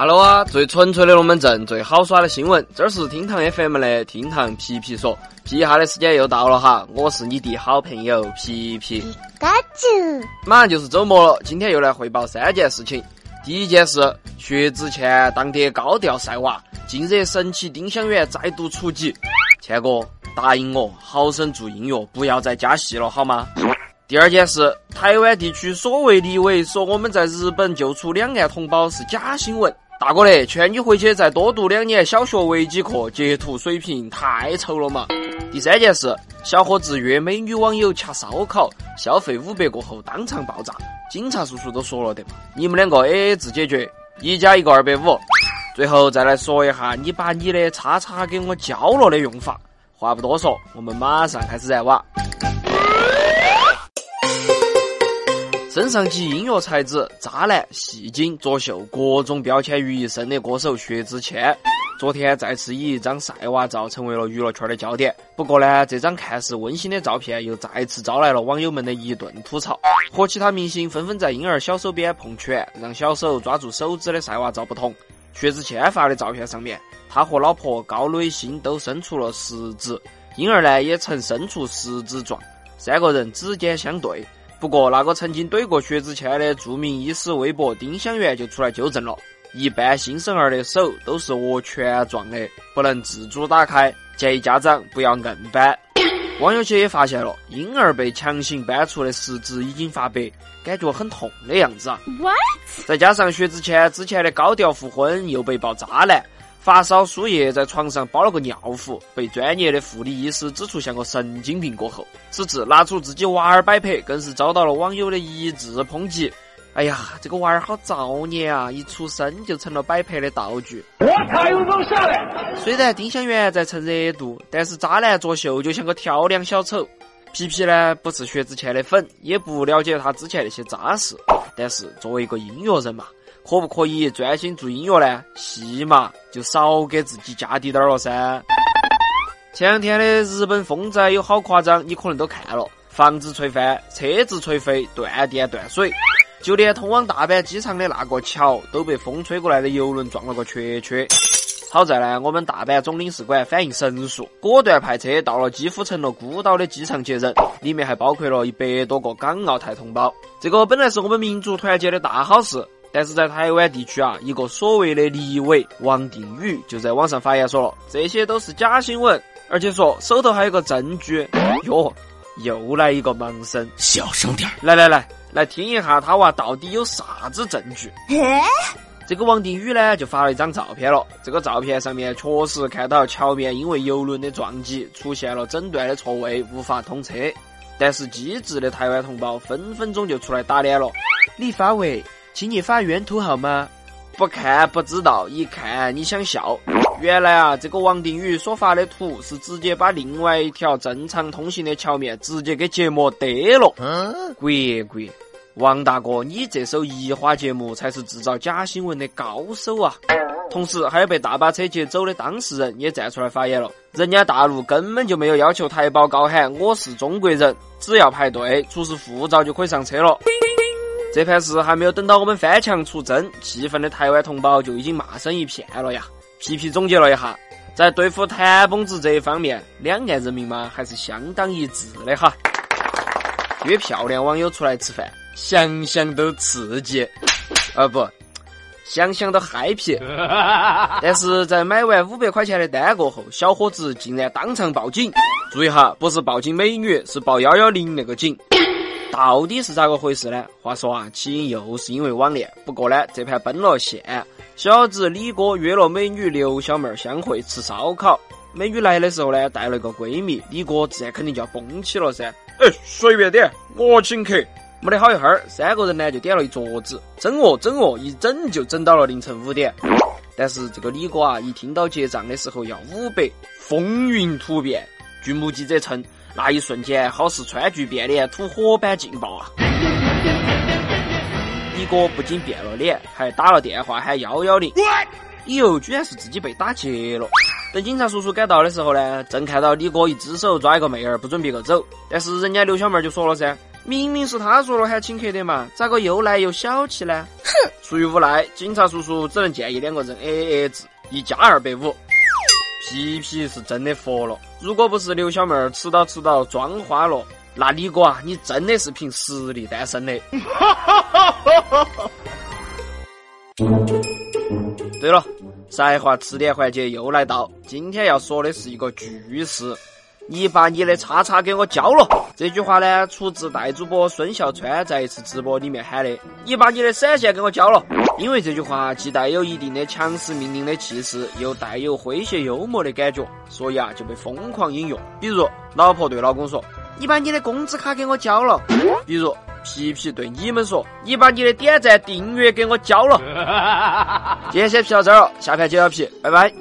Hello 啊，最纯粹的龙门阵，最好耍的新闻，这儿是厅堂 FM 的厅堂皮皮说，皮哈的时间又到了哈，我是你的好朋友皮皮。嘎子，马上就是周末了，今天又来汇报三件事情。第一件事，薛之谦当爹高调晒娃，近日神奇丁香园再度出击。谦哥，答应我，好生做音乐，不要再加戏了，好吗？第二件事，台湾地区所谓立委说我们在日本救出两岸同胞是假新闻。大哥嘞，劝你回去再多读两年小学微机课，截图水平太丑了嘛！第三件事，小伙子约美女网友吃烧烤，消费五百过后当场爆炸，警察叔叔都说了的嘛，你们两个 A A 制解决，一加一个二百五。最后再来说一下，你把你的叉叉给我交了的用法。话不多说，我们马上开始燃瓦。身上集音乐才子、渣男、戏精、作秀各种标签于一身的歌手薛之谦，昨天再次以一张晒娃照成为了娱乐圈的焦点。不过呢，这张看似温馨的照片又再次招来了网友们的一顿吐槽，和其他明星纷纷在婴儿小手边碰拳，让小手抓住手指的晒娃照不同。薛之谦发的照片上面，他和老婆高磊鑫都伸出了食指，婴儿呢也曾伸出食指状，三个人指尖相对。不过，那个曾经怼过薛之谦的著名医师微博丁香园就出来纠正了：一般新生儿的手都是握拳状的，不能自主打开，建议家长不要硬扳。网友些也发现了，婴儿被强行搬出的食指已经发白，感觉很痛的样子啊。What？再加上薛之谦之前的高调复婚又被曝渣男。发烧输液，在床上包了个尿壶，被专业的护理医师指出像个神经病过后，此次拿出自己娃儿摆拍，更是遭到了网友的一致抨击。哎呀，这个娃儿好造孽啊！一出生就成了摆拍的道具。我靠，有种下来！虽然丁香园在蹭热度，但是渣男作秀就像个跳梁小丑。皮皮呢，不是薛之谦的粉，也不了解他之前那些渣事，但是作为一个音乐人嘛。可不可以专心做音乐呢？戏嘛，就少给自己加滴点儿了噻。前两天的日本风灾有好夸张，你可能都看了：房子吹翻，车子吹飞，断电断水，就连通往大阪机场的那个桥都被风吹过来的游轮撞了个缺缺。好在呢，我们大阪总领事馆反应神速，果断派车到了几乎成了孤岛的机场接人，里面还包括了一百多个港澳台同胞。这个本来是我们民族团结的大好事。但是在台湾地区啊，一个所谓的立委王定宇就在网上发言说了，这些都是假新闻，而且说手头还有个证据。哟，又来一个盲僧，小声点来来来，来听一下他娃到底有啥子证据？这个王定宇呢，就发了一张照片了。这个照片上面确实看到桥面因为游轮的撞击出现了整段的错位，无法通车。但是机智的台湾同胞分分钟就出来打脸了。李发为。请你发原图好吗？不看不知道，一看你想笑。原来啊，这个王定宇所发的图是直接把另外一条正常通行的桥面直接给截膜得了。国国，王大哥，你这首移花节目才是制造假新闻的高手啊！同时，还有被大巴车劫走的当事人也站出来发言了。人家大陆根本就没有要求台胞高喊我是中国人，只要排队出示护照就可以上车了。这盘事还没有等到我们翻墙出征，气愤的台湾同胞就已经骂声一片了呀！皮皮总结了一下，在对付谭蹦子这一方面，两岸人民嘛还是相当一致的哈。约漂亮网友出来吃饭，想想都刺激，啊不，想想都嗨皮。但是在买完五百块钱的单过后，小伙子竟然当场报警。注意哈，不是报警美女，是报幺幺零那个警。到底是咋个回事呢？话说啊，起因又是因为网恋，不过呢，这盘奔了线。小子李哥约了美女刘小妹儿相会吃烧烤，美女来的时候呢，带了个闺蜜，李哥自然肯定就要蹦起了噻。哎，随便点，我请客。没得好一会儿，三个人呢就点了一桌子，整哦整哦，一整就整到了凌晨五点。但是这个李哥啊，一听到结账的时候要五百，风云突变。据目击者称。那一瞬间，好似川剧变脸吐火般劲爆啊！李哥不仅变了脸，还打了电话喊幺幺零，理由居然是自己被打劫了。等警察叔叔赶到的时候呢，正看到李哥一只手抓一个妹儿，不准别个走。但是人家刘小妹就说了噻：“明明是他说了喊请客的嘛，咋个又来又小气呢？哼！出于无奈，警察叔叔只能建议两个人 A A 制，一加二百五。皮皮是真的服了，如果不是刘小妹儿迟到迟到妆花了，那李哥啊，你真的是凭实力单身的。对了，才华词典环节又来到，今天要说的是一个句式。你把你的叉叉给我交了。这句话呢，出自代主播孙笑川在一次直播里面喊的。你把你的闪现给我交了。因为这句话既带有一定的强势命令的气势，又带有诙谐幽默的感觉，所以啊，就被疯狂引用。比如，老婆对老公说：“你把你的工资卡给我交了。”比如，皮皮对你们说：“你把你的点赞订阅给我交了。”今天先皮到这儿了，下盘接着皮，拜拜。